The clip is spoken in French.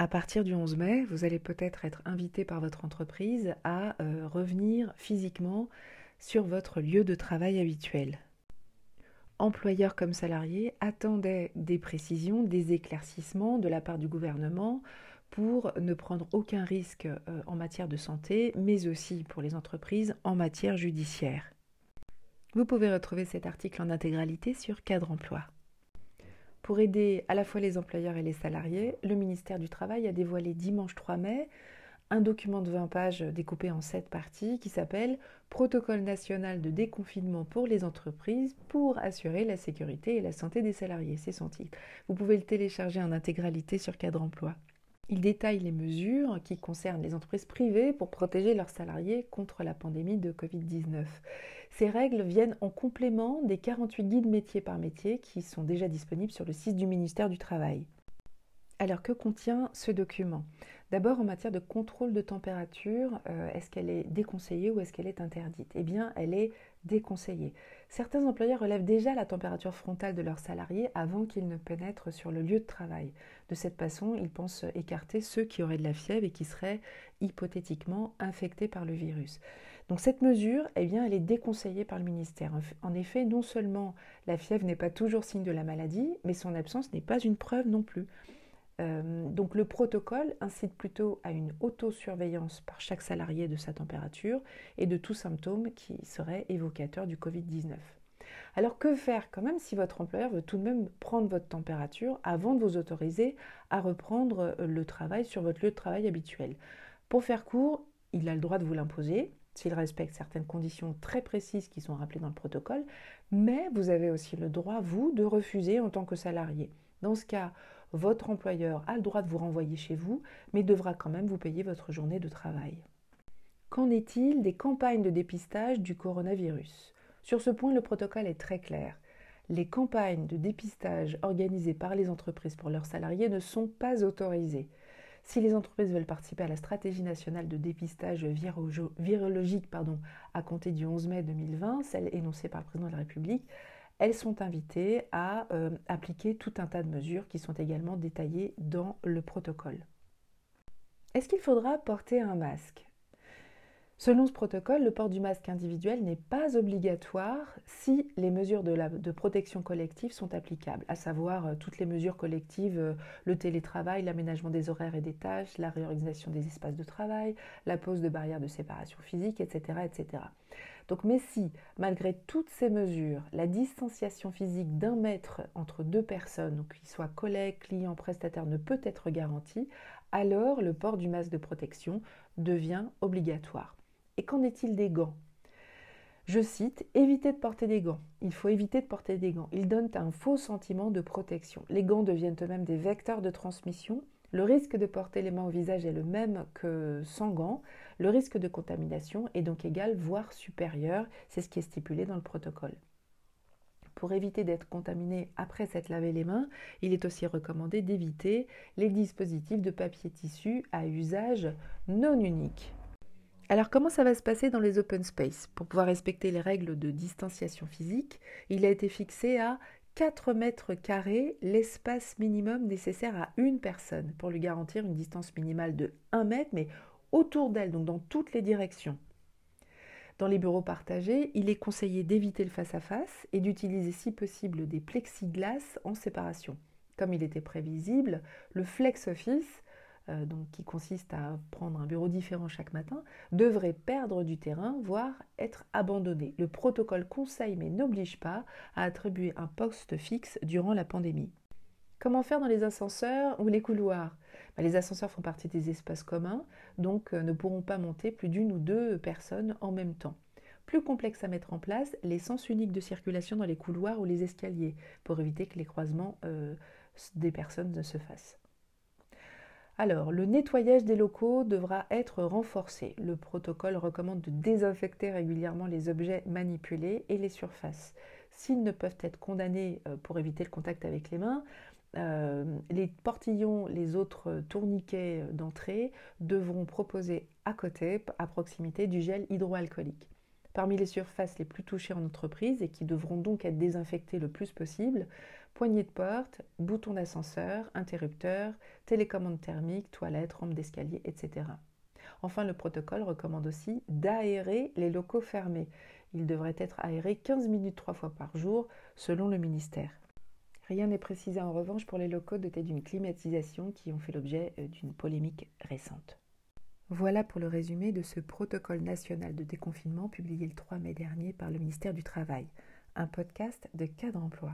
À partir du 11 mai, vous allez peut-être être invité par votre entreprise à euh, revenir physiquement sur votre lieu de travail habituel. Employeurs comme salariés attendaient des précisions, des éclaircissements de la part du gouvernement pour ne prendre aucun risque euh, en matière de santé, mais aussi pour les entreprises en matière judiciaire. Vous pouvez retrouver cet article en intégralité sur Cadre Emploi. Pour aider à la fois les employeurs et les salariés, le ministère du Travail a dévoilé dimanche 3 mai un document de 20 pages découpé en 7 parties qui s'appelle Protocole national de déconfinement pour les entreprises pour assurer la sécurité et la santé des salariés. C'est son titre. Vous pouvez le télécharger en intégralité sur Cadre Emploi. Il détaille les mesures qui concernent les entreprises privées pour protéger leurs salariés contre la pandémie de Covid-19. Ces règles viennent en complément des 48 guides métier par métier qui sont déjà disponibles sur le site du ministère du Travail. Alors que contient ce document? D'abord en matière de contrôle de température, euh, est-ce qu'elle est déconseillée ou est-ce qu'elle est interdite? Eh bien, elle est déconseillée. Certains employeurs relèvent déjà la température frontale de leurs salariés avant qu'ils ne pénètrent sur le lieu de travail. De cette façon, ils pensent écarter ceux qui auraient de la fièvre et qui seraient hypothétiquement infectés par le virus. Donc cette mesure, eh bien, elle est déconseillée par le ministère. En effet, non seulement la fièvre n'est pas toujours signe de la maladie, mais son absence n'est pas une preuve non plus. Euh, donc le protocole incite plutôt à une autosurveillance par chaque salarié de sa température et de tout symptôme qui serait évocateur du Covid-19. Alors que faire quand même si votre employeur veut tout de même prendre votre température avant de vous autoriser à reprendre euh, le travail sur votre lieu de travail habituel? Pour faire court, il a le droit de vous l'imposer s'il respecte certaines conditions très précises qui sont rappelées dans le protocole, mais vous avez aussi le droit, vous, de refuser en tant que salarié. Dans ce cas, votre employeur a le droit de vous renvoyer chez vous, mais devra quand même vous payer votre journée de travail. Qu'en est-il des campagnes de dépistage du coronavirus? Sur ce point, le protocole est très clair. Les campagnes de dépistage organisées par les entreprises pour leurs salariés ne sont pas autorisées. Si les entreprises veulent participer à la stratégie nationale de dépistage virologique à compter du 11 mai 2020, celle énoncée par le président de la République, elles sont invitées à euh, appliquer tout un tas de mesures qui sont également détaillées dans le protocole. Est-ce qu'il faudra porter un masque? Selon ce protocole, le port du masque individuel n'est pas obligatoire si les mesures de, protection collective sont applicables, à savoir euh, toutes les mesures collectives, euh, le télétravail, l'aménagement des horaires et des tâches, la réorganisation des espaces de travail, la pose de barrières de séparation physique, etc. etc. Donc, mais si, malgré toutes ces mesures, la distanciation physique d'un mètre entre deux personnes, qu'ils soient collègues, clients, prestataires, ne peut être garantie, alors le port du masque de protection devient obligatoire. Et qu'en est-il des gants? Je cite, évitez de porter des gants. Il faut éviter de porter des gants. Ils donnent un faux sentiment de protection. Les gants deviennent eux-mêmes des vecteurs de transmission. Le risque de porter les mains au visage est le même que sans gants. Le risque de contamination est donc égal, voire supérieur. C'est ce qui est stipulé dans le protocole. Pour éviter d'être contaminé après s'être lavé les mains, il est aussi recommandé d'éviter les dispositifs de papier tissu à usage non unique. Alors comment ça va se passer dans les open space? Pour pouvoir respecter les règles de distanciation physique, il a été fixé à 4 mètres carrés l'espace minimum nécessaire à une personne pour lui garantir une distance minimale de 1 mètre, mais autour d'elle, donc dans toutes les directions. Dans les bureaux partagés, il est conseillé d'éviter le face-à-face et d'utiliser si possible des plexiglas en séparation. Comme il était prévisible, le flex office, euh, donc qui consiste à prendre un bureau différent chaque matin, devrait perdre du terrain, voire être abandonné. Le protocole conseille mais n'oblige pas à attribuer un poste fixe durant la pandémie. Comment faire dans les ascenseurs ou les couloirs? Bah, Les ascenseurs font partie des espaces communs, donc euh, ne pourront pas monter plus d'une ou deux personnes en même temps. Plus complexe à mettre en place, les sens uniques de circulation dans les couloirs ou les escaliers, pour éviter que les croisements euh, des personnes ne se fassent. Alors, le nettoyage des locaux devra être renforcé. Le protocole recommande de désinfecter régulièrement les objets manipulés et les surfaces. S'ils ne peuvent être condamnés euh, pour éviter le contact avec les mains, euh, les portillons, les autres tourniquets d'entrée devront proposer à côté, à proximité, du gel hydroalcoolique. Parmi les surfaces les plus touchées en entreprise et qui devront donc être désinfectées le plus possible, Poignée de porte, bouton d'ascenseur, interrupteur, télécommande thermique, toilette, rampe d'escalier, etc. Enfin, le protocole recommande aussi d'aérer les locaux fermés. Ils devraient être aérés 15 minutes trois fois par jour selon le ministère. Rien n'est précisé en revanche pour les locaux dotés d'une climatisation qui ont fait l'objet euh, d'une polémique récente. Voilà pour le résumé de ce protocole national de déconfinement publié le 3 mai dernier par le ministère du Travail, un podcast de cadre emploi.